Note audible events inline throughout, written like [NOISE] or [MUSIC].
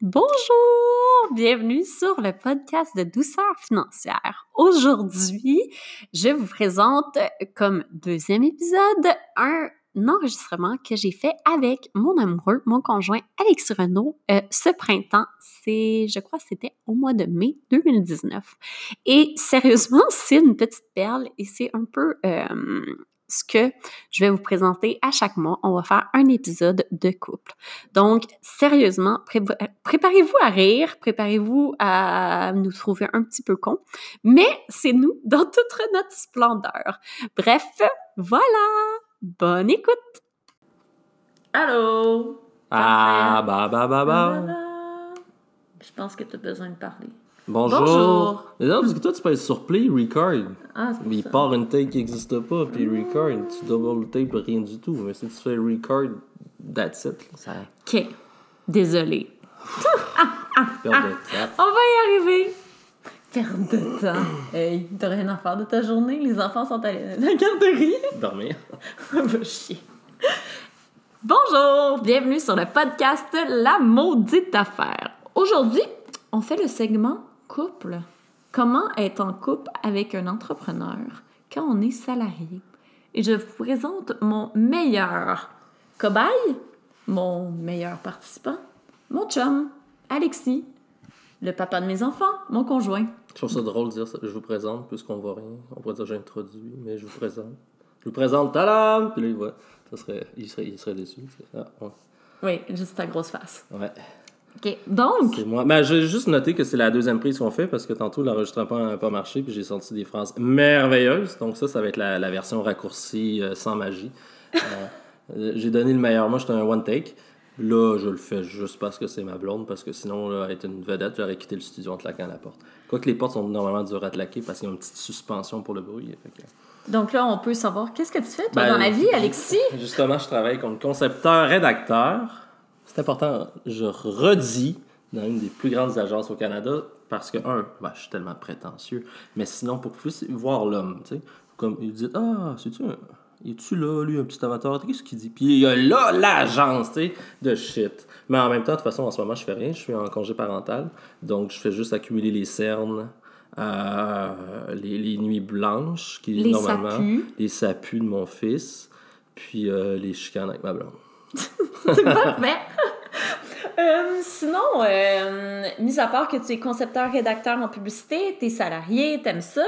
Bonjour, bienvenue sur le podcast de douceur financière. Aujourd'hui, je vous présente comme deuxième épisode un enregistrement que j'ai fait avec mon amoureux, mon conjoint Alex Renault euh, ce printemps. C'est, je crois, c'était au mois de mai 2019. Et sérieusement, [LAUGHS] c'est une petite perle et c'est un peu euh, ce que je vais vous présenter à chaque mois. On va faire un épisode de couple. Donc, sérieusement, préparez-vous à rire, préparez-vous à nous trouver un petit peu cons, mais c'est nous dans toute notre splendeur. Bref, voilà! Bonne écoute! Allô? Ah, bah, bah, bah, bah. Je pense que tu as besoin de parler. Bonjour. Bonjour. Mais non, parce que toi, tu peux être sur Play, Record. Ah, c'est Mais il ça. part une take qui n'existe pas, puis Record, tu double tape, rien du tout. Mais si tu fais Record, that's it. Ça OK. De cap. On va y arriver. Perte de temps. Hey, t'as rien à faire de ta journée? Les enfants sont à la garderie. Dormir. [LAUGHS] Va chier. Bonjour, bienvenue sur le podcast La maudite affaire. Aujourd'hui, on fait le segment couple? Comment être en couple avec un entrepreneur quand on est salarié? Et je vous présente mon meilleur cobaye, mon meilleur participant, mon chum, Alexis, le papa de mes enfants, mon conjoint. Je trouve ça drôle de dire ça. Je vous présente, puisqu'on voit rien. On pourrait dire j'introduis, mais je vous présente. Je vous présente, tadam! Puis là, il voit. Ça serait, il, serait, il serait déçu. Ah, ouais. Oui, juste ta grosse face. ouais. OK, donc, C'est moi. Ben, j'ai juste noté que c'est la deuxième prise qu'on fait parce que tantôt l'enregistrement n'a pas marché puis j'ai sorti des phrases merveilleuses. Donc ça, ça va être la, la version raccourcie euh, sans magie. Euh, [LAUGHS] euh, j'ai donné le meilleur. Moi, j'étais un one take. Là, je le fais juste parce que c'est ma blonde, parce que sinon, là, être une vedette, j'aurais quitté le studio en claquant la porte. Quoique les portes sont normalement dures à claquer parce qu'il y a une petite suspension pour le bruit. que- donc là, on peut savoir qu'est-ce que tu fais, toi, Ben, dans la vie, Alexis? [LAUGHS] Justement, je travaille comme concepteur-rédacteur. C'est important, je redis dans une des plus grandes agences au Canada parce que, un, ben, je suis tellement prétentieux, mais sinon, pour que vous puissiez voir l'homme, tu sais, comme il dit Ah, c'est-tu un. Es-tu là, lui, un petit amateur? Qu'est-ce qu'il dit? Puis il y a là l'agence, tu sais, de shit. Mais en même temps, de toute façon, en ce moment, je fais rien. Je suis en congé parental. Donc, je fais juste accumuler les cernes, euh, les, les nuits blanches, qui Les normalement sapus. les sapus de mon fils, puis euh, les chicanes avec ma blonde. [LAUGHS] C'est parfait. [LAUGHS] Euh, sinon, euh, mis à part que tu es concepteur, rédacteur en publicité, tu es salarié, t'aimes ça,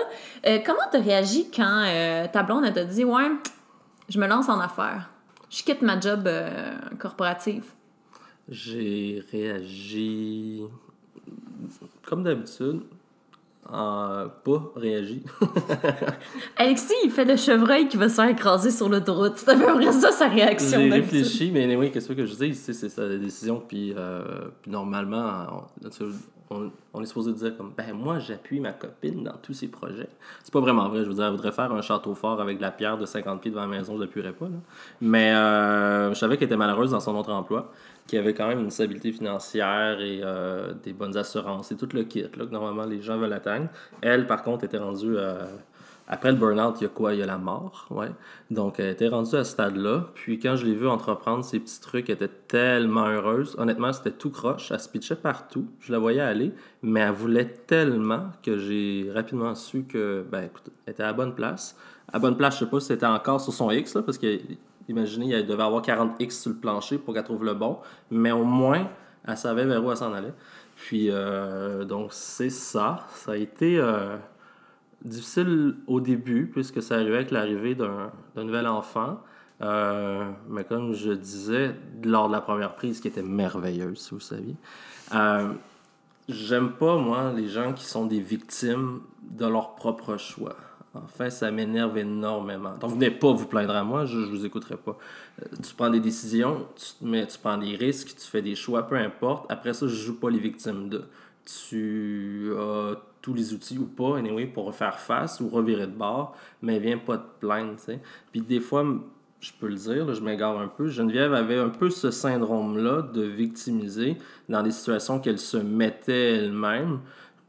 euh, comment tu réagi quand euh, ta blonde t'a dit Ouais, je me lance en affaires, je quitte ma job euh, corporative? J'ai réagi comme d'habitude, en pas réagi. [LAUGHS] Alexis, il fait le chevreuil qui va se faire écraser sur l'autoroute. C'est à peu près ça sa réaction. J'ai réfléchi, mais anyway, qu'est-ce que je dis? C'est c'est sa décision, puis, euh, puis normalement, on, on- est supposé dire comme, ben moi, j'appuie ma copine dans tous ses projets. C'est pas vraiment vrai, je veux dire, elle voudrait faire un château fort avec de la pierre de 50 pieds devant la maison, je l'appuierais pas. Mais euh, je savais qu'elle était malheureuse dans son autre emploi, qu'il avait quand même une stabilité financière et euh, des bonnes assurances et tout le kit, que normalement les gens veulent atteindre. Elle, par contre, était rendue... euh, après le burn-out, il y a quoi? Il y a la mort, ouais. Donc, elle était rendue à ce stade-là. Puis quand je l'ai vue entreprendre ces petits trucs, elle était tellement heureuse. Honnêtement, c'était tout croche. Elle se pitchait partout. Je la voyais aller. Mais elle voulait tellement que j'ai rapidement su que, ben écoute, était à bonne place. À bonne place, je sais pas si c'était encore sur son X, là, parce que, imaginez, elle devait avoir 40 X sur le plancher pour qu'elle trouve le bon. Mais au moins, elle savait vers où elle s'en allait. Puis, euh, donc, c'est ça. Ça a été... euh, difficile au début, puisque ça arrivait avec l'arrivée d'un nouvel enfant. Euh, mais comme je disais lors de la première prise, qui était merveilleuse, si vous saviez, euh, j'aime pas, moi, les gens qui sont des victimes de leur propre choix. Enfin, ça m'énerve énormément. Donc, venez pas vous plaindre à moi, je, je vous écouterai pas. Euh, tu prends des décisions, tu, mets, tu prends des risques, tu fais des choix, peu importe. Après ça, je joue pas les victimes de. Tu as tous les outils ou pas, anyway, pour faire face ou revirer de bord, mais viens pas te plaindre, tu sais. Puis des fois, je peux le dire, là, je m'égare un peu, Geneviève avait un peu ce syndrome-là de victimiser dans des situations qu'elle se mettait elle-même.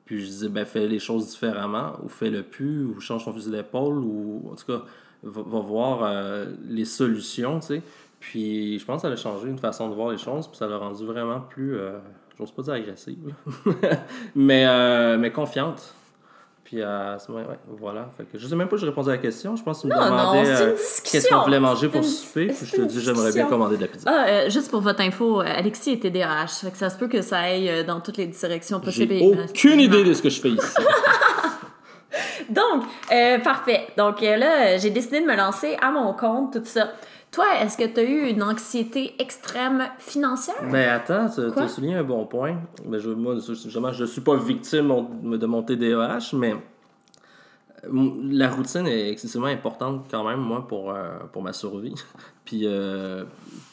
Puis je disais, ben, fais les choses différemment, ou fais-le plus, ou change ton fusil d'épaule, ou en tout cas, va, va voir euh, les solutions, tu sais. Puis je pense que ça a changé une façon de voir les choses, puis ça l'a rendu vraiment plus, euh, j'ose pas dire agressive, [LAUGHS] mais, euh, mais confiante. Puis à ce moment, ouais, voilà. Fait que je sais même pas si je répondais à la question. Je pense que tu me Non, demandais euh, qu'est-ce qu'on voulait manger pour une- souper? Puis je te dis, j'aimerais bien commander de la pizza. Ah, euh, juste pour votre info, euh, Alexis est TDAH. Fait que ça se peut que ça aille euh, dans toutes les directions possibles. J'ai aucune idée de ce que je fais ici. [LAUGHS] Donc, euh, parfait. Donc euh, là, euh, j'ai décidé de me lancer à mon compte, tout ça. Toi, est-ce que tu as eu une anxiété extrême financière? Ben attends, tu as souligné un bon point. Ben, je, moi, justement, je suis pas victime de mon TDAH, mais euh, la routine est excessivement importante quand même, moi, pour, euh, pour ma survie. [LAUGHS] Puis euh,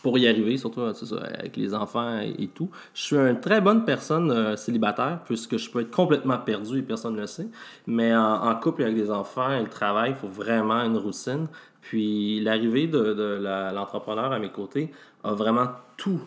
pour y arriver, surtout ça, avec les enfants et, et tout. Je suis une très bonne personne euh, célibataire, puisque je peux être complètement perdu et personne ne le sait. Mais en, en couple avec des enfants et le travail, il faut vraiment une routine. Puis l'arrivée de, de l'entrepreneur à mes côtés a vraiment tout,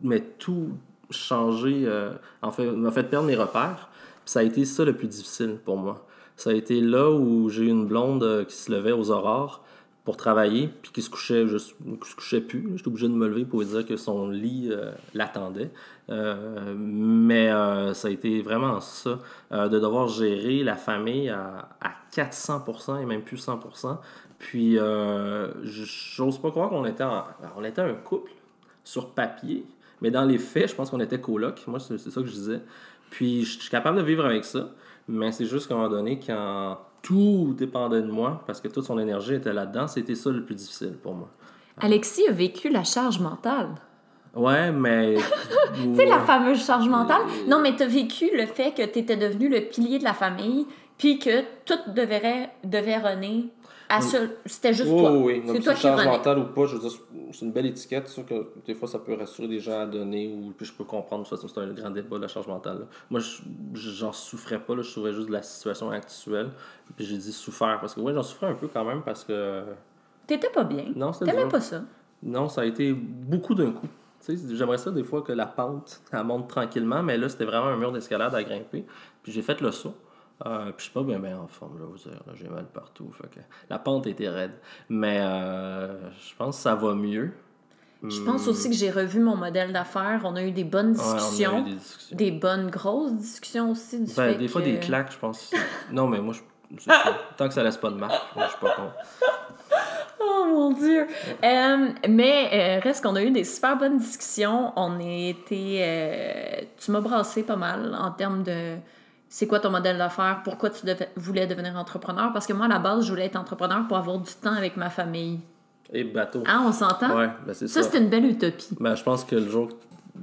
mais tout changé, euh, en fait, m'a fait perdre mes repères. Puis ça a été ça le plus difficile pour moi. Ça a été là où j'ai eu une blonde euh, qui se levait aux aurores pour travailler, puis qui se couchait, je, se couchait plus. J'étais obligé de me lever pour lui dire que son lit euh, l'attendait. Mais ça a été vraiment ça, de devoir gérer la famille à, à 400% et même plus 100%. Puis, euh, j'ose pas croire qu'on était, en- on était un couple sur papier, mais dans les faits, je pense qu'on était coloc. Moi, c'est ça que je disais. Puis, je suis capable de vivre avec ça, mais c'est juste qu'à un moment donné, quand tout dépendait de moi, parce que toute son énergie était là-dedans, c'était ça le plus difficile pour moi. Alexis a vécu la charge mentale. Ouais, mais. [LAUGHS] Tu sais, la fameuse charge mentale? Non, mais tu as vécu le fait que tu étais devenu le pilier de la famille, puis que tout devait runner à seul. C'était juste Oui, toi. oui. C'est toi qui mentale ou pas, je veux dire, c'est une belle étiquette, sûr que des fois ça peut rassurer des gens à donner, ou puis je peux comprendre, façon, c'est un grand débat, la charge mentale. là. Moi, je- je- j'en souffrais pas, là, je souffrais juste de la situation actuelle, puis j'ai dit souffrir, parce que ouais, j'en souffrais un peu quand même, parce que. T'étais pas bien. Non, c'était T'aimais pas ça. Non, ça a été beaucoup d'un coup. J'aimerais ça des fois que la pente, elle monte tranquillement, mais là, c'était vraiment un mur d'escalade à grimper. Puis j'ai fait le saut. Euh, puis je suis pas bien, bien en forme, là, vous dire. J'ai mal partout. Fait que la pente était raide. Mais euh, je pense que ça va mieux. Je pense aussi que j'ai revu mon modèle d'affaires. On a eu des bonnes Ouais, on a eu discussions. des discussions. des bonnes grosses discussions aussi du Ben, fait des fois, que- des claques, je pense. [LAUGHS] Non, mais moi, je... tant que ça laisse pas de marque, moi, je suis pas contre. [LAUGHS] Oh mon Dieu! Euh, mais euh, reste qu'on a eu des super bonnes discussions. On a été. euh, tu m'as brassé pas mal en termes de c'est quoi ton modèle d'affaires, pourquoi tu voulais devenir entrepreneur? Parce que moi, à la base, je voulais être entrepreneur pour avoir du temps avec ma famille. Et bateau. Ah, on s'entend? Ouais, ben c'est Ça, ça. c'est une belle utopie. Ben, je pense que le jour que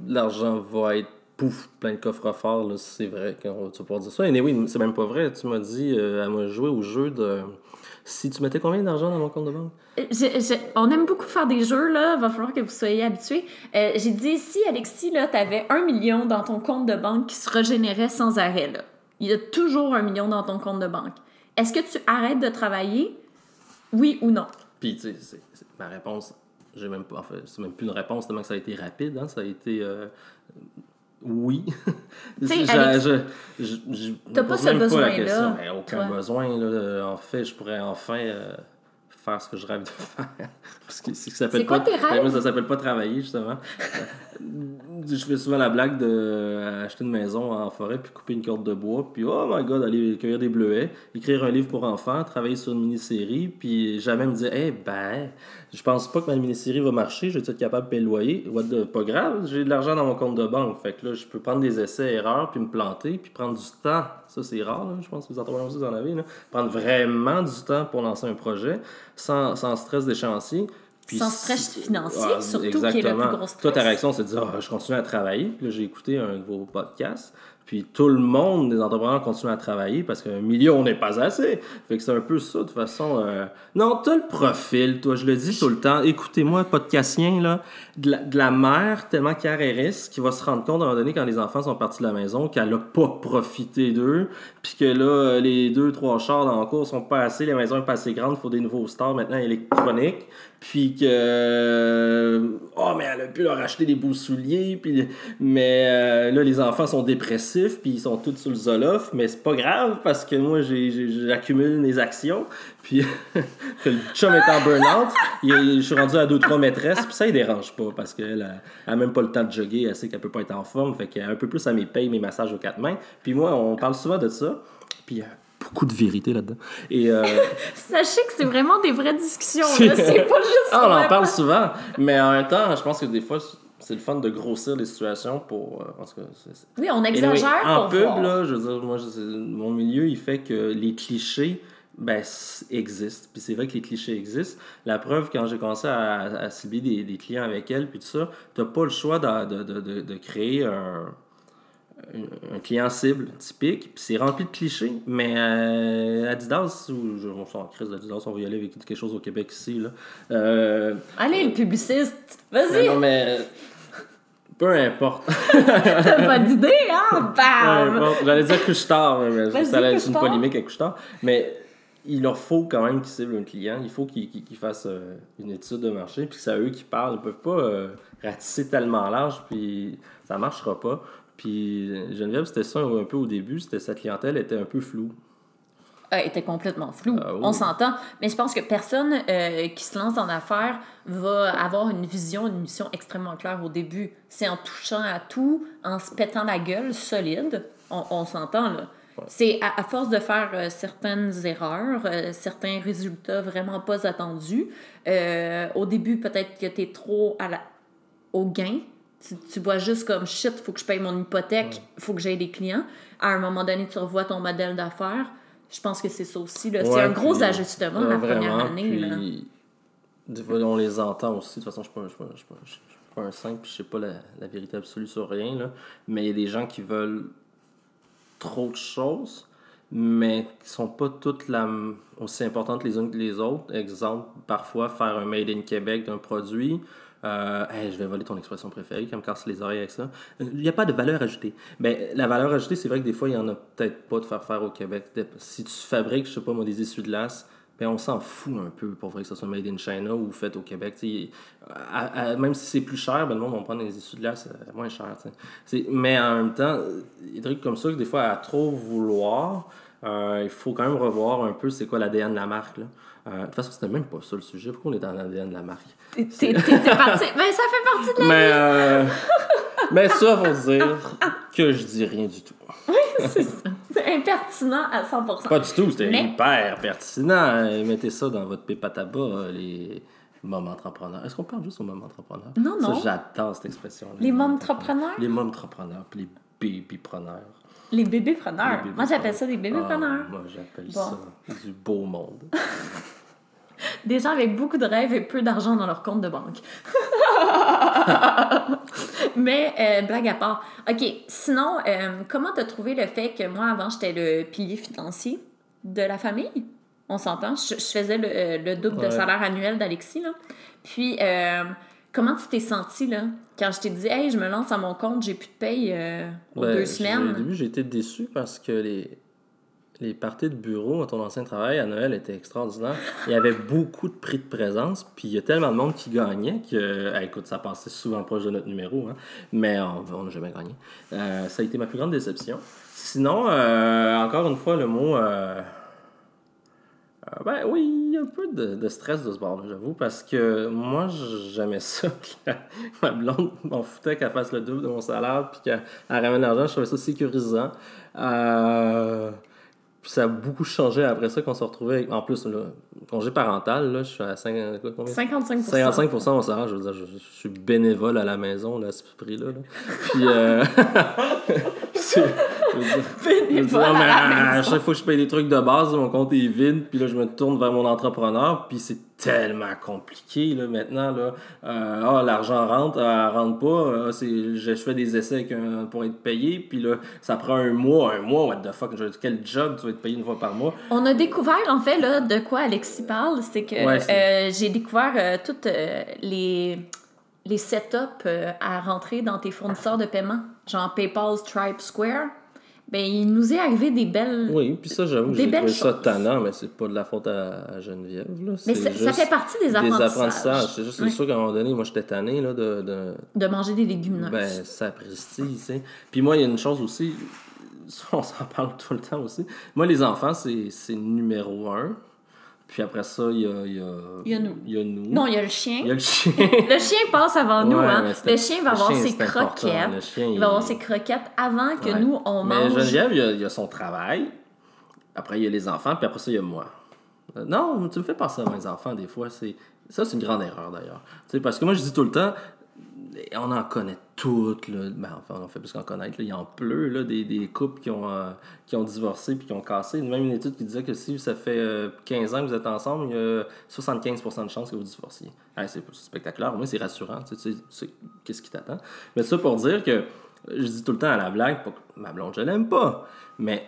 l'argent va être pouf, plein de coffres forts, là, c'est vrai qu'on tu vas pouvoir dire ça. Et oui, c'est même pas vrai. Tu m'as dit, euh, elle m'a joué au jeu de. Si tu mettais combien d'argent dans mon compte de banque? Je- je- on aime beaucoup faire des jeux, là. Va falloir que vous soyez habitués. Euh, J'ai dit, si, Alexis, là, t'avais un million dans ton compte de banque qui se régénérait sans arrêt, là. Il y a toujours un million dans ton compte de banque. Est-ce que tu arrêtes de travailler? Oui ou non? Puis, tu sais, ma réponse, j'ai même pas. En fait, c'est même plus une réponse, tellement que ça a été rapide, hein, ça a été. euh, oui. [LAUGHS] sais, t'as me pas ce besoin-là, aucun toi. besoin. Là. En fait, je pourrais enfin euh, faire ce que je rêve de [LAUGHS] faire. Parce que ça s'appelle pas- tes rêves? Ça s'appelle pas travailler, justement. [LAUGHS] je fais souvent la blague de euh, acheter une maison en forêt puis couper une corde de bois puis oh my god aller cueillir des bleuets écrire un livre pour enfants travailler sur une mini-série puis jamais me dire eh ben je pense pas que ma mini-série va marcher je vais être capable de payer le loyer pas grave j'ai de l'argent dans mon compte de banque fait que là je peux prendre des essais erreurs puis me planter puis prendre du temps ça c'est rare là. je pense que vous entrepreneurs aussi vous en avez là. prendre vraiment du temps pour lancer un projet sans, sans stress d'échéancier puis Sans stress financier, Ah, surtout, qui est le plus gros stress. Toi, ta réaction, c'est de dire, Ah, je continue à travailler. Puis là, j'ai écouté un de vos podcasts. Puis tout le monde, les entrepreneurs, continuent à travailler parce qu'un million n'est pas assez. Fait que c'est un peu ça, de toute façon. euh, Non, t'as le profil, toi, je le dis tout le temps. Écoutez-moi, podcastien, là, de la, de la mère tellement carriériste qui va se rendre compte à un moment donné, quand les enfants sont partis de la maison, qu'elle a pas profité d'eux. Puis que là, les deux, trois chars dans le cours sont pas assez, les maisons sont pas assez grandes, il faut des nouveaux stars maintenant électroniques. Puis que. euh, Oh, mais elle a pu leur acheter des beaux souliers. Puis, mais euh, là, les enfants sont dépressifs. puis ils sont tous sur le Zoloft, mais c'est pas grave parce que moi, j'accumule mes actions. Puis [LAUGHS] le chum est en burn-out, je suis rendu à 2-3 maîtresses, puis ça, il dérange pas parce qu'elle a, a même pas le temps de jogger, elle sait qu'elle peut pas être en forme, fait qu'elle a un peu plus à mes payes, mes massages aux quatre mains. Puis moi, on parle souvent de ça, puis a beaucoup de vérité là-dedans. Et. euh, [LAUGHS] Sachez que c'est vraiment des vraies discussions, là. C'est pas juste. ah, on en parle souvent, mais en même temps, je pense que des fois, c'est le fun de grossir les situations pour. euh, en tout cas, Oui, on Anyway, exagère en pour pub, voir. là, je veux dire, moi, je mon milieu, il fait que les clichés ben, existent. Puis c'est vrai que les clichés existent. La preuve, quand j'ai commencé à, à cibler des, des clients avec elle, puis tout ça, t'as pas le choix de, de, de, de- de créer un, un- client cible typique. Puis c'est rempli de clichés. Mais euh, Adidas, ou je, on s'en crise d'Adidas, on va y aller avec quelque chose au Québec ici. Là. Euh, Allez, le publiciste, vas-y, non, mais peu importe. [LAUGHS] t'as pas d'idée, hein? Peu Bam! importe. J'allais dire couche-tard, mais ça allait être une polémique avec couche-tard. Mais il leur faut quand même qu'ils ciblent un client. Il faut qu'ils qu'ils fassent euh, une étude de marché, puis que c'est à eux qui parlent. Ils peuvent pas euh, ratisser tellement large, puis ça marchera pas. Puis Geneviève, c'était ça un peu au début, c'était sa clientèle était un peu floue. Elle était complètement floue, Ah oui. on s'entend. Mais je pense que personne euh, qui se lance en affaires va avoir une vision, une mission extrêmement claire au début. C'est en touchant à tout, en se pétant la gueule solide, on, on s'entend là. C'est à, à force de faire euh, certaines erreurs, euh, certains résultats vraiment pas attendus. au début, peut-être que tu es trop à la, au gain. Tu, tu vois juste comme shit, faut que je paye mon hypothèque, faut que j'aie des clients. À un moment donné, tu revois ton modèle d'affaires. Je pense que c'est ça aussi. là. c'est Ouais, un gros puis- ajustement Ouais, la première année. là. des fois, on les entend aussi. De toute façon, je ne suis, pas- suis un saint, puis je sais pas la, la vérité absolue sur rien. Là. Mais il y a des gens qui veulent trop de choses, mais qui sont pas toutes la, aussi importantes les unes que les autres. Exemple, parfois, faire un Made in Québec d'un produit. Euh, je vais voler ton expression préférée, qui me casse les oreilles avec ça. Il n'y a pas de valeur ajoutée. Ben, la valeur ajoutée, c'est vrai que des fois, il n'y en a peut-être pas de faire faire au Québec. Si tu fabriques, je sais pas moi, des essuie-glaces, ben, on s'en fout un peu pour vrai que ce soit made in China ou fait au Québec. même si c'est plus cher, ben, le monde va prendre des essuie-glaces euh, moins. C'est- Mais en même temps, des trucs comme ça que des fois, à trop vouloir, euh, il faut quand même revoir un peu c'est quoi l'ADN de la marque. Euh, de toute façon, c'était même pas ça le sujet. Pourquoi on est dans l'ADN de la marque? T'es parti. [LAUGHS] Ben, ça fait partie de la Mais, euh, mais ça, faut dire que je dis rien du tout. c'est ça. C'est impertinent à 100%. Pas du tout, c'était Mais- hyper pertinent. Euh, Mettez ça dans votre pipe à tabac, les moments entrepreneurs. Est-ce qu'on parle juste aux moments entrepreneurs? Non, non. Ça, j'adore cette expression-là. Les mômes entrepreneurs? Les mômes entrepreneurs, puis les bébépreneurs. Les bébés-preneurs. Les Moi, j'appelle ça des bébépreneurs. Ah, moi, j'appelle Bon. ça du beau monde. [LAUGHS] Des gens avec beaucoup de rêves et peu d'argent dans leur compte de banque. [LAUGHS] Mais, euh, blague à part. OK, sinon, euh, comment t'as trouvé le fait que moi, avant, j'étais le pilier financier de la famille? On s'entend? Je, je faisais le, euh, le double de salaire annuel d'Alexis, là. Puis, euh, comment tu t'es senti, là? Quand je t'ai dit, hey, je me lance à mon compte, j'ai plus de paye euh, aux deux semaines. Au début, j'ai été déçu parce que les, les parties de bureau à ton ancien travail à Noël étaient extraordinaires. Il y avait [LAUGHS] beaucoup de prix de présence, puis il y a tellement de monde qui gagnait que, écoute, ça passait souvent proche de notre numéro, hein, mais on n'a jamais gagné. Euh, ça a été ma plus grande déception. Sinon, euh, encore une fois, le mot. Euh, euh, ben oui, un peu de, de stress de ce bord j'avoue, parce que moi, j'aimais ça. [LAUGHS] que ma blonde m'en foutait qu'elle fasse le double de mon salaire, puis qu'elle elle ramène l'argent. Je trouvais ça sécurisant. Euh, puis ça a beaucoup changé après ça qu'on se retrouvait. avec- En plus, là, congé parental, là, je suis à 5, quoi, combien? 55 55 de mon salaire, je veux dire, je, je suis bénévole à la maison là, à ce prix-là. là. Puis, euh, [LAUGHS] c'est- [LAUGHS] je à mais à chaque fois que je paye des trucs de base, mon compte est vide, puis là, je me tourne vers mon entrepreneur, puis c'est tellement compliqué là, maintenant. Là. Euh, ah, l'argent rentre, euh, elle rentre pas, euh, c'est, je, fais des essais avec un- pour être payé, puis là, ça prend un mois, un mois, what the fuck, quel job tu vas être payé une fois par mois? On a découvert, en fait, là, de quoi Alexis parle, c'est que Ouais, euh, j'ai découvert euh, toutes euh, les, les setups euh, à rentrer dans tes fournisseurs de paiement, genre PayPal, Stripe, Square. Ben, il nous est arrivé des belles... Oui, puis ça, j'avoue que Des j'ai trouvé belles ça choses. tannant, mais c'est pas de la faute à, à Geneviève. Là. Mais ça, ça juste fait partie des apprentissages. C'est juste, c'est Ouais. sûr qu'à un moment donné, moi, j'étais tanné là, de, de, De manger des légumineuses. Ben, sapristi, tu sais. Puis moi, il y a une chose aussi, [LAUGHS] on s'en parle tout le temps aussi. Moi, les enfants, c'est c'est numéro un. Puis après ça, il y a, il y a, Il y a nous. il y a nous. Non, il y a le chien. Il y a le chien. [LAUGHS] Le chien passe avant nous. Ouais, Hein. mais Le chien va avoir chien, ses croquettes. Chien, Il il- va avoir ses croquettes avant que Ouais. nous, on Mais mange. Geneviève, il y, a, il a son travail. Après, il y a les enfants. Puis après ça, il y a moi. Euh, Non, tu me fais penser à mes enfants des fois. Ça, c'est une grande erreur d'ailleurs. Tu sais, parce que moi, je dis tout le temps, on en connaît toutes. Là. Ben, enfin, on fait plus qu'en connaître. là. Il en pleut là, des, des couples qui ont, euh, qui ont divorcé puis qui ont cassé. Même une étude qui disait que si ça fait euh, 15 ans que vous êtes ensemble, il y a 75% de chances que vous divorciez. C'est spectaculaire. Moi, c'est rassurant. Tu sais, qu'est-ce qui t'attend. Mais ça pour dire que je dis tout le temps à la blague, ma blonde, je l'aime pas. Mais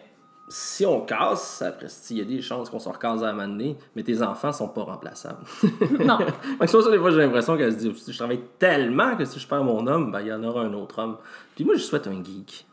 si on casse, après, il y a des chances qu'on se recasse à un moment donné, mais tes enfants sont pas remplaçables. [LAUGHS] Non. Pour ça, des fois, j'ai l'impression qu'elle se dit je travaille tellement que si je perds mon homme, ben, il y en aura un autre homme. Puis moi, je souhaite un geek.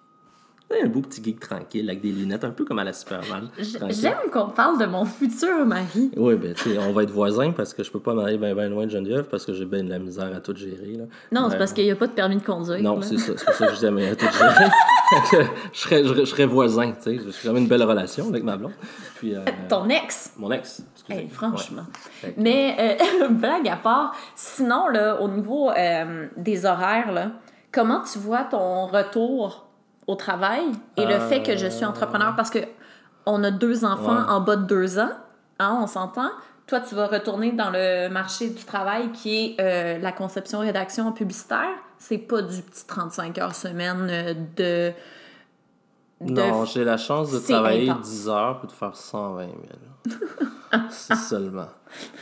Un beau petit geek tranquille avec des lunettes, un peu comme à la Superman. J'aime qu'on parle de mon futur mari. Oui, ben, tu sais, on va être voisins parce que je peux pas m'en aller bien ben loin de Geneviève parce que j'ai bien de la misère à tout gérer. Là. Non, c'est Ouais. parce qu'il n'y a pas de permis de conduire. Non, c'est ça. C'est pour ça que je disais, mais à tout gérer. [LAUGHS] Je, serais, je, je serais voisin, tu sais. J'ai même une belle relation avec ma blonde. Puis, euh, [LAUGHS] Ton ex. mon ex, excusez. Hey, franchement. Ouais. Mais, euh, [LAUGHS] blague à part, sinon, là, au niveau euh, des horaires, là, comment tu vois ton retour au travail et le fait que je suis entrepreneur? Parce que on a deux enfants Ouais. en bas de deux ans, hein, on s'entend. Toi, tu vas retourner dans le marché du travail qui est euh, la conception, rédaction publicitaire. C'est pas du petit 35 heures semaine euh, de... de- Non, j'ai la chance de travailler intense. 10 heures puis de faire 120 000. [LAUGHS] c'est seulement.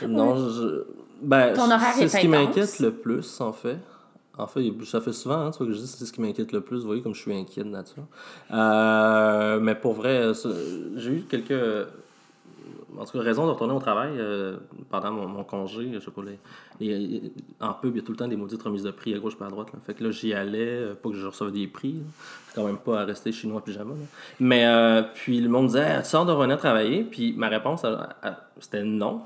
Non, je... Ben, c'est est ce qui m'inquiète le plus, en fait. En fait, ça fait souvent, hein, tu vois, que je dis c'est ce qui m'inquiète le plus. Vous voyez comme je suis inquiet de nature. Euh, mais pour vrai, ça, j'ai eu quelques... En tout cas, raison de retourner au travail euh, pendant mon, congé. Je sais pas, les, en pub, il y a tout le temps des maudites remises de prix à gauche et à droite. là. Fait que là, j'y allais, euh, pas que je recevais des prix. C'est quand même pas à rester chez nous en pyjama. Mais euh, puis le monde disait, Ah, tu sors de revenir travailler? Puis ma réponse, c'était non.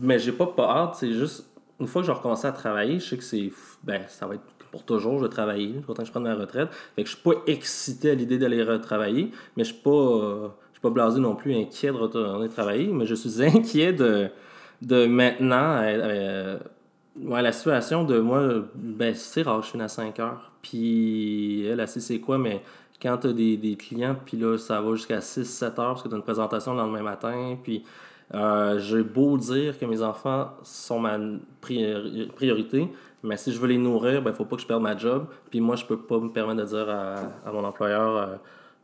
Mais j'ai pas peur. C'est juste, une fois que je recommençais à travailler, je sais que c'est. Ben, ça va être pour toujours, je vais travailler. Content que je prenne ma retraite. Fait que je suis pas excité à l'idée d'aller retravailler, mais je suis pas. euh, je suis pas blasé non plus, inquiet de retourner travailler, mais je suis [LAUGHS] inquiet de, de maintenant. euh, euh, ouais, la situation de moi, ben, c'est rare, je finis à 5 heures. Puis elle, elle c'est quoi, mais quand tu as des, des clients, puis là, ça va jusqu'à 6-7 heures parce que tu as une présentation le lendemain matin, puis euh, j'ai beau dire que mes enfants sont ma priori- priorité, mais si je veux les nourrir, il ben, faut pas que je perde ma job. Puis moi, je peux pas me permettre de dire à, à mon employeur, euh,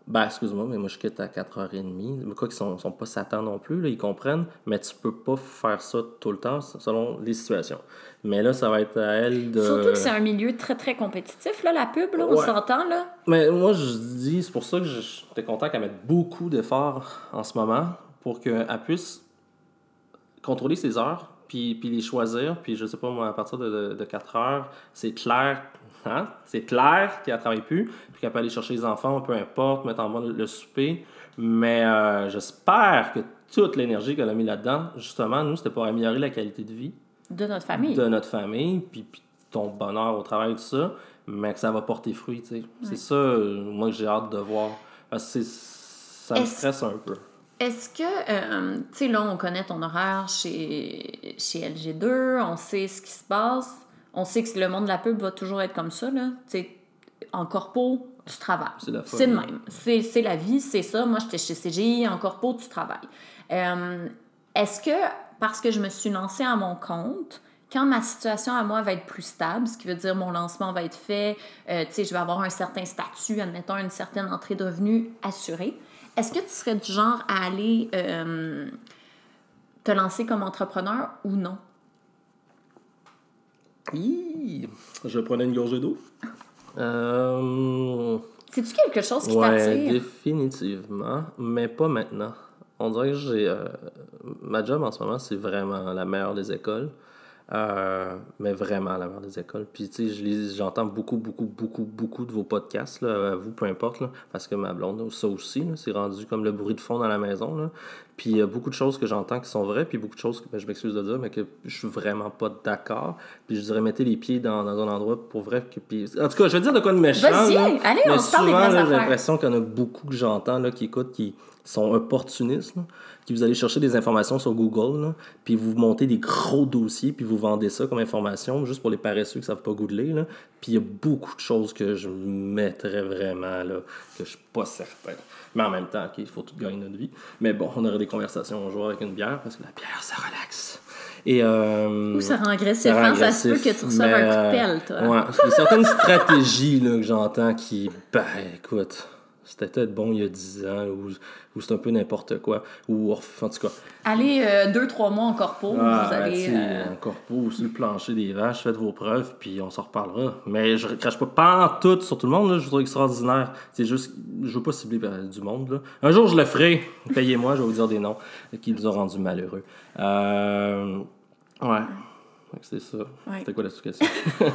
ben, excuse-moi, mais moi, je quitte à 4h30. Mais quoi qu'ils sont, sont pas satans non plus, là, ils comprennent, mais tu peux pas faire ça tout le temps selon les situations. Mais là, ça va être à elle de... Surtout que c'est un milieu très, très compétitif, là, la pub, là, on Ouais. s'entend, là. Mais moi, je dis, c'est pour ça que je- j'étais content qu'elle mette beaucoup d'efforts en ce moment pour qu'elle puisse contrôler ses heures, puis, puis les choisir. Puis je sais pas, moi, à partir de, de, de 4 heures, c'est clair, hein? C'est clair qu'elle ne travaille plus, puis qu'elle peut aller chercher les enfants, peu importe, mettre en bas le, souper. Mais euh, j'espère que toute l'énergie qu'elle a mis là-dedans, justement, nous, c'était pour améliorer la qualité de vie De notre famille. de notre famille, puis, puis ton bonheur au travail, tout ça, mais que ça va porter fruit, tu sais. C'est ça, moi, que j'ai hâte de voir. Parce que ça me stresse un peu. Est-ce que, euh, tu sais, là, on connaît ton horaire chez, chez LG2, on sait ce qui se passe, on sait que le monde de la pub va toujours être comme ça, là. Tu sais, en corpo, tu travailles. C'est la C'est le même. C'est c'est la vie, c'est ça. Moi, j'étais chez CGI, en corpo, tu travailles. Euh, Est-ce que, parce que je me suis lancée à mon compte, quand ma situation à moi va être plus stable, ce qui veut dire mon lancement va être fait, euh, tu sais, je vais avoir un certain statut, admettons une certaine entrée de revenus assurée, est-ce que tu serais du genre à aller euh, te lancer comme entrepreneur ou non? Hi! Je prenais une gorgée d'eau. Euh, C'est-tu quelque chose qui ouais, t'attire? définitivement, mais pas maintenant. On dirait que j'ai. euh, ma job en ce moment, c'est vraiment la meilleure des écoles. Euh, mais vraiment la meilleure des écoles. Puis, tu sais, j'entends beaucoup, beaucoup, beaucoup, beaucoup de vos podcasts, là, à vous, peu importe, là, parce que ma blonde, ça aussi, c'est rendu comme le bruit de fond dans la maison. Là. Puis il y a beaucoup de choses que j'entends qui sont vraies, puis beaucoup de choses que ben, je m'excuse de dire, mais que je suis vraiment pas d'accord. Puis je dirais, mettez les pieds dans, dans un endroit pour vrai. Que, puis... En tout cas, je vais dire de quoi de méchant. Vas-y, allez, mais on se parle des j'ai l'impression qu'il y en a beaucoup que j'entends qui écoutent, qui sont opportunistes, là, qui vous allez chercher des informations sur Google, là, puis vous montez des gros dossiers, puis vous vendez ça comme information, juste pour les paresseux qui savent pas googler. Là. Puis il y a beaucoup de choses que je mettrais vraiment, là, que je suis pas certain. Mais en même temps, OK, il faut tout gagner notre vie. Mais bon, on aurait des conversations un jour avec une bière, parce que la bière, ça relaxe. Et, euh, Ou ça rend agressif, rend hein, ça se peut que tu reçoives mais, un coup de euh, pelle, toi. Ouais, il y a certaines stratégies là, que j'entends qui, ben, écoute, c'était peut-être bon il y a 10 ans, ou, ou c'est un peu n'importe quoi, ou en tout cas, Allez, euh, deux, trois mois en corpo, ah, vous allez... tu sais, euh, corpo sur le plancher des vaches, faites vos preuves, puis on s'en reparlera. Mais je crache pas pas en tout sur tout le monde, là, je trouve extraordinaire. C'est juste, je veux pas cibler euh, du monde. Là. Un jour, je le ferai. Payez-moi, je vais vous dire des noms qui nous ont rendus malheureux. Euh, ouais. C'est ça. Ouais. C'était quoi la question? [LAUGHS]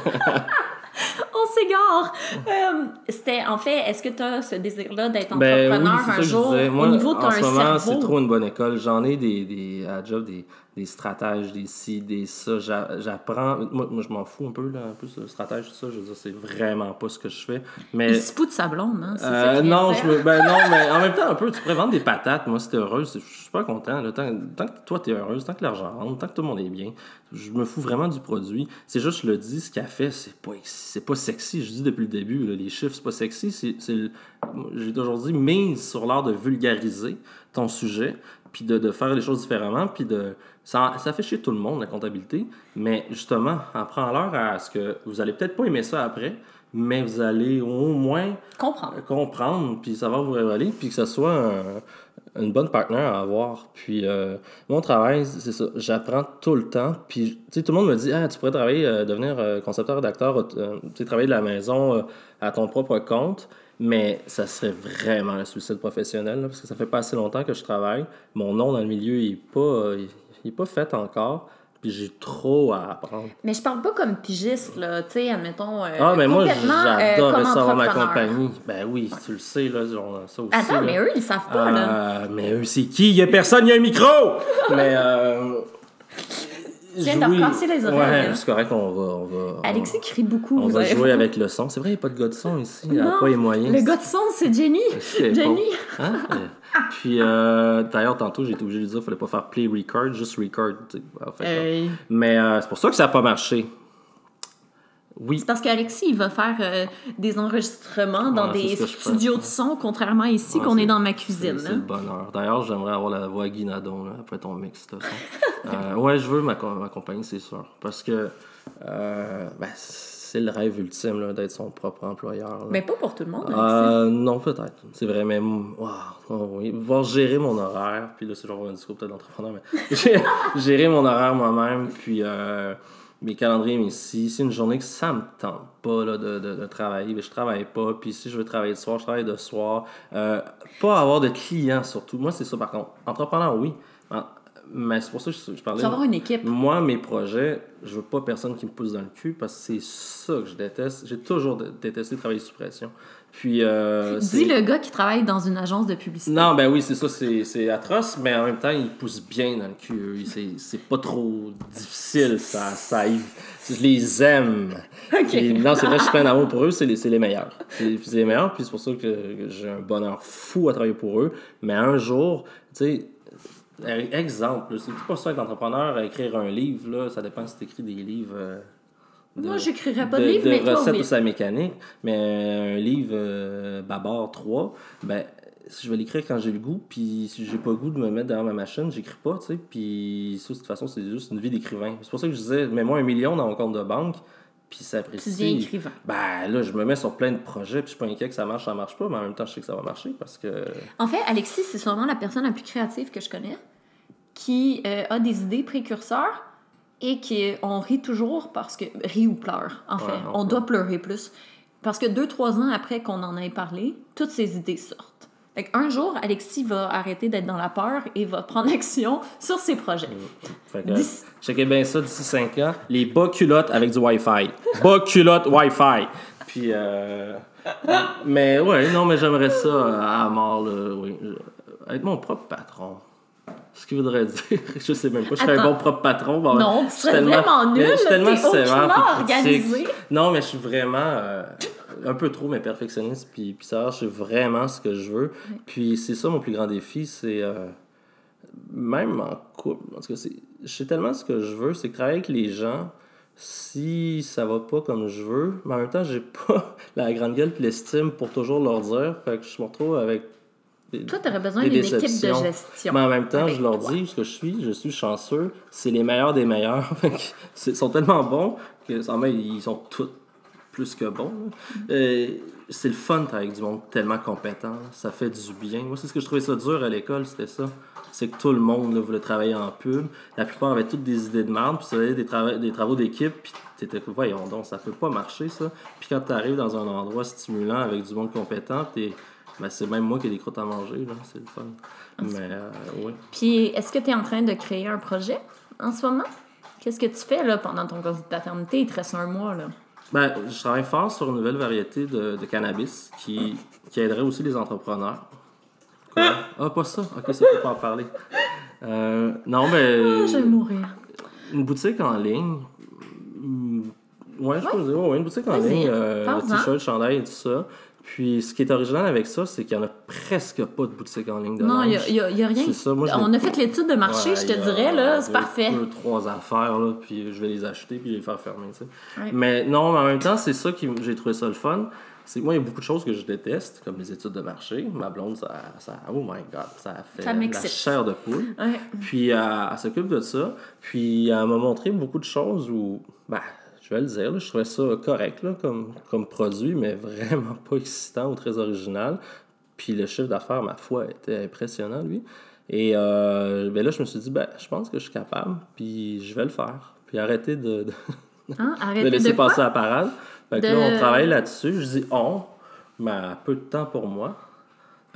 S'égare! Euh, C'était, en fait, est-ce que tu as ce désir-là d'être Ben oui, entrepreneur un jour? Moi, Au niveau, tu as en un ce moment, cerveau? c'est trop une bonne école. J'en ai des, des, à job des, des stratèges, des ci, des ça. J'a- J'apprends. Moi, moi, je m'en fous un peu, là, un peu, ce stratège, tout ça. Je veux dire, c'est vraiment pas ce que je fais. Mais. Il se fout de sa blonde, hein? Euh, non, je me, ben non, [LAUGHS] mais en même temps, un peu, tu pourrais vendre des patates. Moi, si t'es heureuse, je suis super content. là. Tant, tant que toi, t'es heureuse, tant que l'argent rentre, tant que tout le monde est bien, je me fous vraiment du produit. C'est juste, je le dis, ce qu'elle fait, c'est pas, c'est pas sexy. Je dis depuis le début, là, les chiffres, c'est pas sexy. C'est, le- j'ai toujours dit, mise sur l'art de vulgariser ton sujet, puis de, de faire les choses différemment, puis de. Ça, ça fait chier tout le monde, la comptabilité, mais justement, apprends-leur à ce que vous allez peut-être pas aimer ça après, mais vous allez au moins Comprendre. comprendre, puis savoir vous révéler, puis que ce soit un- une bonne partenaire à avoir. Puis euh, mon travail, c'est ça, j'apprends tout le temps. Puis tout le monde me dit, ah, tu pourrais travailler, euh, devenir euh, concepteur, rédacteur, travailler de la maison à ton propre compte. Mais ça serait vraiment un suicide professionnel, parce que ça fait pas assez longtemps que je travaille. Mon nom dans le milieu, il est pas, pas fait encore. Puis j'ai trop à apprendre. Mais je parle pas comme pigiste, là, tu sais, admettons. euh, Ah, mais moi, euh, ça avoir ma compagnie. Ben oui, tu le sais, là, genre, ça aussi. Attends, là. mais eux, ils savent pas, là. Euh, mais eux, c'est qui? Il y a personne, il y a un micro! [LAUGHS] mais, de jouer- recasser les oreilles, Ouais, là. c'est correct, on va... On va Alexis crie beaucoup. On va jouer avec [LAUGHS] le son. C'est vrai, il n'y a pas de gars de son ici. Il n'y a pas les moyens. Le gars de son, c'est Jenny. Jenny. Hein? [LAUGHS] Puis, euh, d'ailleurs, tantôt, j'ai été obligé de dire qu'il fallait pas faire play record, juste record. Euh, Mais euh, c'est pour ça que ça n'a pas marché. Oui. C'est parce qu'Alexis, il va faire euh, des enregistrements dans Ouais, des studios de son, contrairement à ici, Ouais, qu'on est dans ma cuisine. c'est là. le bonheur. D'ailleurs, j'aimerais avoir la voix à Guy Nadon, là, après ton mix. de. [LAUGHS] Euh, ouais, je veux ma, co- ma compagnie, c'est sûr. Parce que euh, ben, c'est le rêve ultime d'être son propre employeur. là. Mais pas pour tout le monde, Alexis. Non, peut-être. C'est vrai, mais wow, oh oui. Voir gérer mon horaire, puis là, c'est genre un discours peut-être d'entrepreneur, mais gé- [LAUGHS] gérer mon horaire moi-même, puis mes calendriers, mais si c'est une journée que ça me tente pas là, de, de, de travailler, ben, je travaille pas, puis si je veux travailler de soir, je travaille de soir. Euh, pas avoir de clients surtout. Moi, c'est ça par contre. Entrepreneur, oui. Mais c'est pour ça que je, je parlais. Tu avoir une équipe. Moi, mes projets, je veux pas personne qui me pousse dans le cul parce que c'est ça que je déteste. J'ai toujours dé- détesté travailler sous pression. Puis, euh, Dis le gars qui travaille dans une agence de publicité. Non, ben oui, c'est ça, c'est c'est atroce, mais en même temps, il pousse bien dans le cul. eux. C'est c'est pas trop difficile, ça, ça Je les aime. [LAUGHS] Puis, non, c'est vrai, je suis plein d'amour pour eux, c'est les, c'est les meilleurs. C'est les meilleurs, puis c'est pour ça que, j'ai un bonheur fou à travailler pour eux. Mais un jour, tu sais, euh, exemple, c'est pas ça être entrepreneur, écrire un livre, là, ça dépend si tu écris des livres. euh, de- Moi, j'écrirais pas de livre, mais toi, recettes oui. ou sa mécanique. Mais un livre euh, Babar 3, ben, je vais l'écrire quand j'ai le goût, puis si j'ai pas le goût de me mettre derrière ma machine, j'écris pas, tu sais. Puis ça, de toute façon, c'est juste une vie d'écrivain. C'est pour ça que je disais, mets-moi un million dans mon compte de banque, puis ça apprécie. Tu deviens écrivain. Ben là, je me mets sur plein de projets, puis je suis pas inquiet que ça marche, ça marche pas, mais en même temps, je sais que ça va marcher parce que. En fait, Alexis, c'est sûrement la personne la plus créative que je connais, qui euh, a des idées précurseurs et qui on rit toujours parce que rit ou pleure. En fait, Ouais, on on doit pleurer plus parce que deux trois ans après qu'on en ait parlé, toutes ces idées sortent. Fait un jour, Alexis va arrêter d'être dans la peur et va prendre action sur ses projets. Fait que, checkez bien ça d'ici 5 ans. Les bas culottes avec du Wi-Fi. Bas culottes Wi-Fi. Puis, euh, mais ouais, non, mais j'aimerais ça euh, à mort, là, oui. Être mon propre patron. Ce qui voudrait dire, [LAUGHS] je sais même pas, je serais un bon propre patron. bon, Non, tu serais vraiment nul, Je suis tellement sévère organisé. Non, mais je suis vraiment euh, un peu trop, mais perfectionniste. Puis, puis ça, je sais vraiment ce que je veux. Puis c'est ça mon plus grand défi, c'est euh, même en couple. En tout cas, je sais tellement ce que je veux, c'est que travailler avec les gens, si ça va pas comme je veux, mais en même temps, j'ai pas [LAUGHS] la grande gueule puis l'estime pour toujours leur dire. Fait que je me retrouve avec. Des- Toi, tu aurais besoin d'une équipe de gestion. mais en même temps, je leur toi. dis ce que je suis, je suis chanceux, c'est les meilleurs des meilleurs. [LAUGHS] Ils sont tellement bons que en ils sont tous plus que bons. là. Euh, c'est le fun avec du monde tellement compétent, ça fait du bien. Moi, c'est ce que je trouvais ça dur à l'école, c'était ça. C'est que tout le monde là, voulait travailler en pub. La plupart avaient toutes des idées de merde, puis ça avait des, trava- des travaux d'équipe, puis t'étais voyons donc, ça peut pas marcher ça. Puis quand t'arrives dans un endroit stimulant avec du monde compétent, t'es- ben, c'est même moi qui ai des croûtes à manger, là. c'est le fun. Mais euh, oui. Puis, est-ce que tu es en train de créer un projet en ce moment? Qu'est-ce que tu fais là, pendant ton congé de paternité? Il te reste un mois. Là. Ben, je travaille fort sur une nouvelle variété de, de cannabis qui, qui aiderait aussi les entrepreneurs. Quoi? Ah, pas ça? Ok, ça peut pas en parler. Euh, non, mais Ah, je vais mourir. une boutique en ligne. hmm, Ouais, je peux dire, ouais, une boutique en ligne, euh, t-shirt, chandail et tout ça. Puis ce qui est original avec ça, c'est qu'il y en a presque pas de boutique en ligne de Non, il n'y a, y a rien. Ça, moi, On a fait l'étude de marché, Ouais, je te a dirais, là, c'est parfait. Deux, trois affaires, là, puis je vais les acheter, puis je vais les faire fermer, tu sais. Ouais. Mais non, mais en même temps, c'est ça qui j'ai trouvé ça le fun. C'est que moi, il y a beaucoup de choses que je déteste, comme les études de marché. Ma blonde, ça, ça oh my god, ça a fait Ça la chair de poule. Ouais. Puis elle, elle s'occupe de ça. Puis elle m'a montré beaucoup de choses où, ben, je vais le dire, là, je trouvais ça correct là, comme, comme produit, mais vraiment [LAUGHS] pas excitant ou très original. Puis le chiffre d'affaires, ma foi, était impressionnant, lui. Et euh, ben là, je me suis dit, ben, je pense que je suis capable, puis je vais le faire. Puis arrêter de, de, Hein? [LAUGHS] de laisser de passer la parade. Fait que De- là, on travaille là-dessus. Je dis on, mais peu de temps pour moi.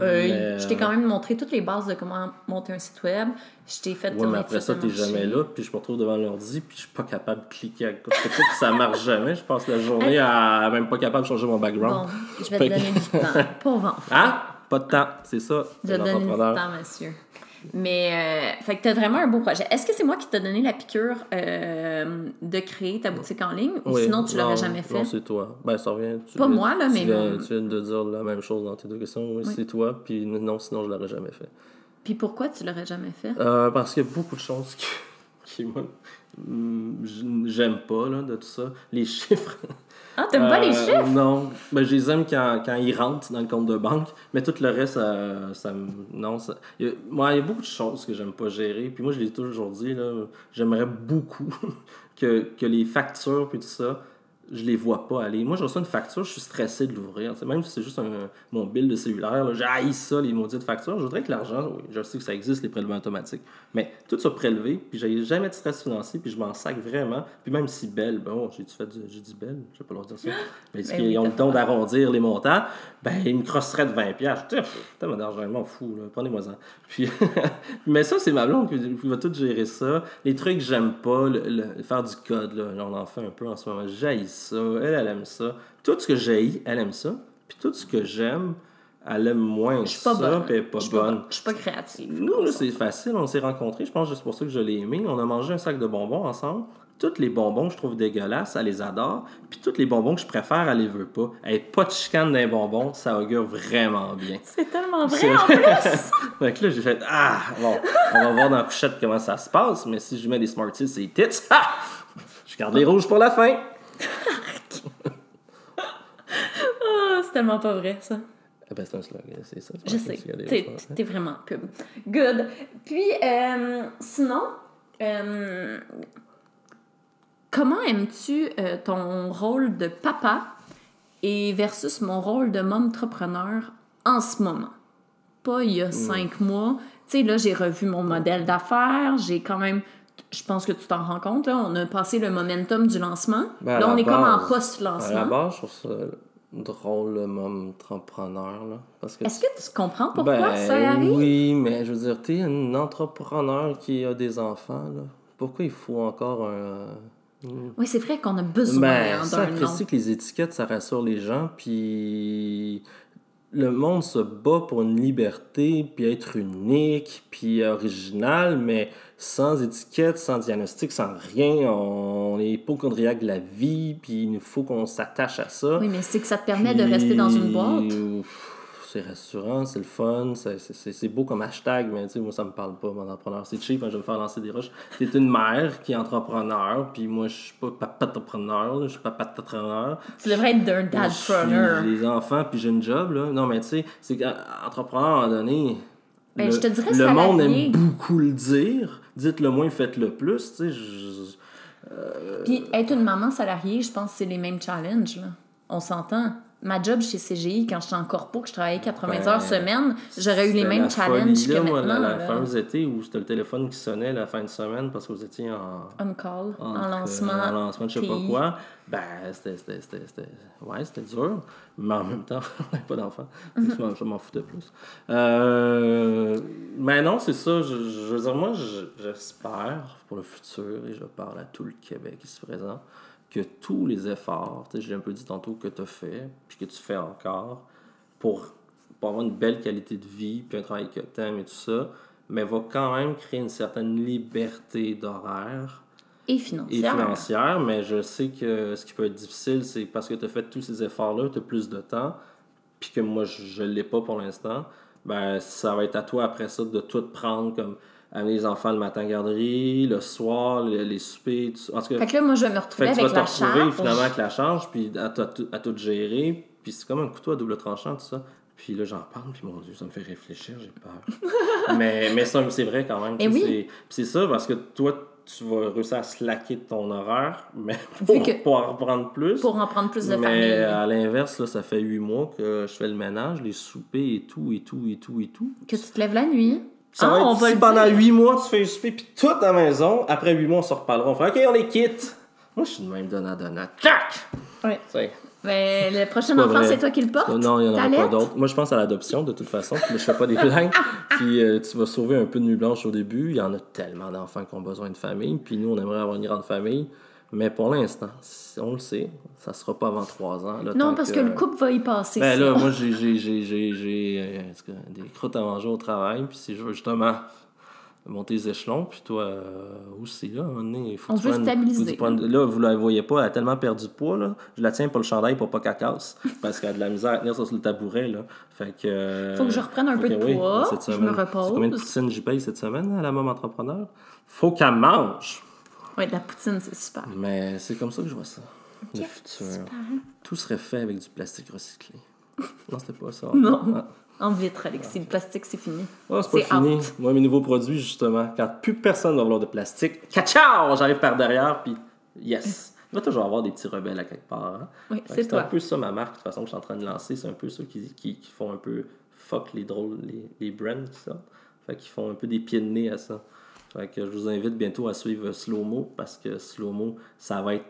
Euh, Mais, Je t'ai quand même montré toutes les bases de comment monter un site web. Je t'ai fait Ouais, mais après ça, t'es jamais là, puis je me retrouve devant l'ordi, puis je suis pas capable de cliquer à gauche, puis ça marche jamais. Je passe la journée à même pas capable de changer mon background. Bon, je vais te donner du temps. Pauvre enfant. Hein? Pas de temps, c'est ça. Je vais te donner du temps, monsieur. Mais, euh, fait que t'as vraiment un beau projet. Est-ce que c'est moi qui t'ai donné la piqûre euh, de créer ta boutique en ligne ou Oui, sinon tu l'aurais jamais fait? Non, c'est toi. Ben, ça revient. tu Pas moi, là, tu mais viens, mon- tu viens de dire la même chose dans tes deux questions. Oui, c'est toi, puis non, sinon je l'aurais jamais fait. Puis pourquoi tu l'aurais jamais fait? Euh, parce qu'il y a beaucoup de choses qui, [LAUGHS] qui moi, mm, j'aime pas, là, de tout ça. Les [LAUGHS] chiffres. Ah, t'aimes pas les Euh, chiffres? Non. Ben, je les aime quand, quand ils rentrent dans le compte de banque, mais tout le reste, ça, ça me. Non, ça. Il y, a, moi, il y a beaucoup de choses que j'aime pas gérer. Puis moi, je l'ai toujours dit, là, j'aimerais beaucoup [LAUGHS] que, que les factures puis tout ça, je les vois pas aller. Moi, je reçois une facture, je suis stressé de l'ouvrir. Tu sais, Même si c'est juste un, mon bill de cellulaire, j'ai ça, les maudites factures. Je voudrais que l'argent, oui, je sais que ça existe, les prélèvements automatiques, mais tout ça prélevé, puis j'ai jamais de stress financier, puis je m'en sac vraiment. Puis même si belle, bon, j'ai-tu fait du, j'ai dit belle, je sais pas leur dire ça. [LAUGHS] Mais Ben qu'ils oui, ont le don d'arrondir les montants, ben ils me crosseraient de 20 piastres. Je dis, Pff, Tellement d'argent, je m'en fous, prenez-moi-en. Puis, [LAUGHS] mais ça, c'est ma blonde qui qui va tout gérer ça. Les trucs que j'aime pas, le, le- faire du code, là, on en fait un peu en ce moment. J'haïs ça, elle, elle aime ça. Tout ce que j'haïs, elle aime ça. Puis tout ce que j'aime, elle aime moins Je suis pas ça, bonne. puis elle est pas Je suis pas bonne. Je suis pas créative. Nous, là, c'est facile, on s'est rencontrés, je pense que c'est pour ça que je l'ai aimé. On a mangé un sac de bonbons ensemble. Tous les bonbons que je trouve dégueulasses, elle les adore. Puis tous les bonbons que je préfère, elle les veut pas. Elle est pas de chicane d'un bonbon, ça augure vraiment bien. C'est tellement vrai C'est- en plus! [LAUGHS] Que là, j'ai fait Ah, bon, on va voir dans la couchette comment ça se passe, mais si je mets des Smarties, c'est tits. [LAUGHS] Ah! Je garde les rouges pour la fin. Ah, c'est tellement pas vrai, ça. Ah ben, c'est un slogan, c'est ça. Je sais. des T'es vraiment pub. Good. Puis, euh, sinon, euh, comment aimes-tu euh, ton rôle de papa et versus mon rôle de entrepreneur en ce moment? Pas il y a cinq mois. Tu sais, là, j'ai revu mon modèle d'affaires. J'ai quand même. Je pense que tu t'en rends compte, là. On a passé le momentum du lancement. Ben, là, on est comme en base- À la post-lancement. base, je trouve ça drôle, le entrepreneur, là. Parce que Est-ce que tu comprends pourquoi Ben, ça arrive? Oui, mais je veux dire, t'es un entrepreneur qui a des enfants, là. Pourquoi il faut encore un. Oui, c'est vrai qu'on a besoin Ben, ça d'un nom. apprécie que les étiquettes, ça rassure les gens, puis le monde se bat pour une liberté, puis être unique, puis original, mais sans étiquette, sans diagnostic, sans rien. On est hypochondriaque de la vie, puis il faut qu'on s'attache à ça. Oui, mais c'est que ça te permet de rester dans une boîte. C'est rassurant, c'est le fun, c'est- beau comme hashtag, mais tu sais, moi ça me parle pas, mon entrepreneur. C'est cheap, hein, je vais me faire lancer des roches. T'es une mère qui est entrepreneur, puis moi je suis pas papa-entrepreneur, je suis papa-entrepreneur. Tu devrais être d'un J'ai dadpreneur. les enfants, puis j'ai une job, là. Non, mais tu sais, c'est qu'entrepreneur, à un moment donné. Ben, le, je te dirais Le monde aime beaucoup le dire. Dites-le moins, faites-le plus, tu sais. je- Puis être une maman salariée, je pense que c'est les mêmes challenges. Là. On s'entend. Ma job chez CGI, quand j'étais en corpo, que je travaillais 80 Ben, heures semaine, j'aurais eu les mêmes la challenges là, que moi, maintenant. La, la là. fameuse été où c'était le téléphone qui sonnait la fin de semaine parce que vous étiez en. On call, en lancement. en lancement de je sais pas quoi. Ben, c'était. c'était- c'était- c'était- Ouais, c'était dur. Mais en même temps, [LAUGHS] on n'avait pas d'enfant. [LAUGHS] Je m'en- Je m'en foutais plus. Euh, mais non, c'est ça. Je, je veux dire, moi, je- j'espère pour le futur, et je parle à tout le Québec ici présent, que tous les efforts, tu sais, je l'ai un peu dit tantôt, que tu as fait, puis que tu fais encore, pour, pour avoir une belle qualité de vie, puis un travail que tu aimes et tout ça, mais va quand même créer une certaine liberté d'horaire Et et financière. financière, mais je sais que ce qui peut être difficile, c'est parce que tu as fait tous ces efforts-là, tu as plus de temps, puis que moi, je ne l'ai pas pour l'instant, ben ça va être à toi après ça de tout prendre comme amener les enfants le matin à la garderie, le soir, les, les soupers, tout ça. En tout cas, Fait que là, moi, je vais me retrouver fait que tu avec vas la te retrouver charge. finalement avec la charge, puis à, tout- à à tout gérer, puis c'est comme un couteau à double tranchant, tout ça. Puis là, j'en parle, puis mon Dieu, ça me fait réfléchir, j'ai peur. [LAUGHS] mais mais ça, c'est vrai quand même. Eh tu sais, oui. c'est- puis c'est ça, parce que toi, tu vas réussir à slacker de ton horaire, mais pour, que- pour en reprendre plus. Pour en prendre plus de mais famille. à l'inverse, ça fait huit mois que je fais le ménage, les soupers et tout, et tout, et tout, et tout. Que tu te lèves la nuit. Ça Ah, va être on va si le pendant dire. huit mois, tu fais souper, puis toute à la maison, après huit mois, on se reparlera. On fera OK, on est quitte. Moi, je suis de même donnant, donnant. Tchac! Sais. Mais le prochain enfant, c'est toi qui le portes? Non, il n'y en aura pas d'autres. Moi, je pense à l'adoption, de toute façon. Mais je fais pas des blagues. [LAUGHS] Puis euh, tu vas sauver un peu de nuit blanche au début. Il y en a tellement d'enfants qui ont besoin de famille. Puis nous, on aimerait avoir une grande famille. Mais pour l'instant, on le sait, ça sera pas avant trois ans. Non, parce que le couple va y passer. Ben ça. là, moi, j'ai, euh, des croûtes à manger au travail, puis si je veux justement monter les échelons, puis toi euh, aussi, là, donné, il faut On veut stabiliser. faut là, vous la voyez pas, elle a tellement perdu de poids, là. Je la tiens pour le chandail pour pas qu'elle casse, [LAUGHS] parce qu'elle a de la misère à tenir ça sur le tabouret, là. Fait que... euh, Faut que je reprenne un peu que de oui, poids, cette je me semaine. repose. Combien de poutines j'y paye cette semaine, à la même entrepreneur? Faut qu'elle mange! Ouais, de la poutine, c'est super. Mais c'est comme ça que je vois ça. Le futur. super. Tout serait fait avec du plastique recyclé. [LAUGHS] Non, c'était pas ça. Non. Ah. En vitre, Alexis. Le plastique, c'est fini. Ah, c'est pas fini. out. Moi, mes nouveaux produits, justement, quand plus personne va vouloir de plastique, ciao, j'arrive par derrière, puis yes. Il va toujours avoir des petits rebelles à quelque part. hein. Oui, c'est un peu ça, ma marque, de toute façon, que je suis en train de lancer. C'est un peu ceux qui, qui, qui font un peu fuck les drôles, les, les brands qui sortent. Fait qu'ils font un peu des pieds de nez à ça. Fait que je vous invite bientôt à suivre Slowmo parce que Slowmo, ça va être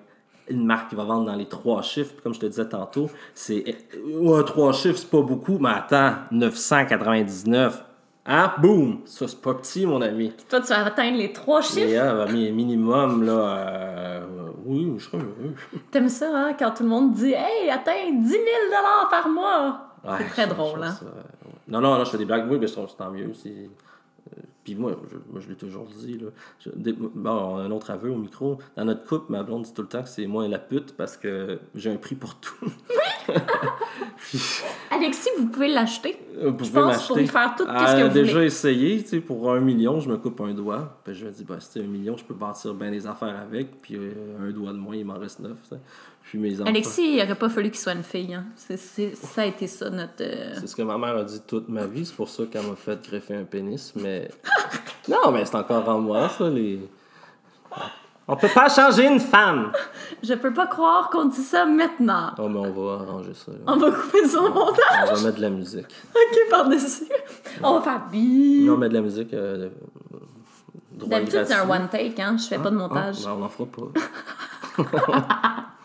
une marque qui va vendre dans les trois chiffres. Puis comme je te disais tantôt, c'est. Ouais, trois chiffres, c'est pas beaucoup, mais attends, 999. Ah, boum! Ça, c'est pas petit, mon ami. Toi, tu vas atteindre les trois chiffres? Ah, bah, mi- minimum, là. euh, oui, je serais heureux. T'aimes ça, hein, quand tout le monde dit Hey, atteins 10 000 par mois. Ouais, c'est très drôle, hein. ça. Non, non, non, je fais des blagues. Oui, mais je trouve que c'est tant mieux. c'est- euh, Puis moi, je, moi, je l'ai toujours dit. Là. Je- bon, on a un autre aveu au micro. Dans notre couple, ma blonde dit tout le temps que c'est moi la pute parce que j'ai un prix pour tout. Puis, [LAUGHS] Alexis, vous pouvez l'acheter. vous Je pouvez pense pour y faire tout ce que a vous déjà voulez. essayé, tu sais, pour un million, je me coupe un doigt. Puis je me dis, bah, si c'est un million, je peux bâtir bien des affaires avec. Puis euh, un doigt de moins, il m'en reste neuf. Puis mes enfants. Alexis, il aurait pas fallu qu'il soit une fille. Hein. Ça a été ça, notre. euh, C'est ce que ma mère a dit toute ma vie, c'est pour ça qu'elle m'a fait greffer un pénis, mais... [LAUGHS] [LAUGHS] non, mais c'est encore en moi, ça, les... On peut pas changer une femme! Je peux pas croire qu'on dit ça maintenant. Oh, mais on va arranger ça, là. On va couper au montage. On va mettre de la musique. Ok, par-dessus. On va faire bip. Non, mais de la musique... Euh, droit D'habitude, c'est un one take, hein. Je fais pas de montage. Ah, ben, on en fera pas. [LAUGHS] [LAUGHS]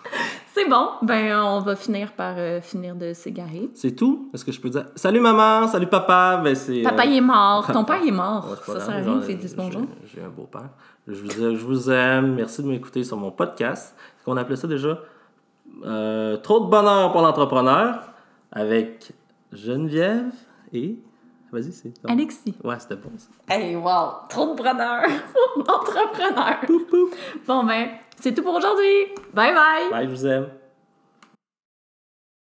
C'est bon. Ben, on va finir par euh, finir de s'égarer. C'est tout? Est-ce que je peux dire... Salut maman! Salut papa! Ben, c'est... Papa, euh, il est mort. [LAUGHS] Ton père, il est mort. Ouais, ça sert à rien que tu dises bonjour. j'ai- un beau-père. Je vous, aime- je vous aime. Merci de m'écouter sur mon podcast. Qu'on appelait ça déjà? Euh, trop de bonheur pour l'entrepreneur avec Geneviève et. Vas-y, c'est. ton- Alexis. Ouais, c'était bon ça. Hey, wow! Trop de preneurs! [LAUGHS] Entrepreneur! Pouf, pouf. Bon, ben, c'est tout pour aujourd'hui. Bye bye! Bye, je vous aime.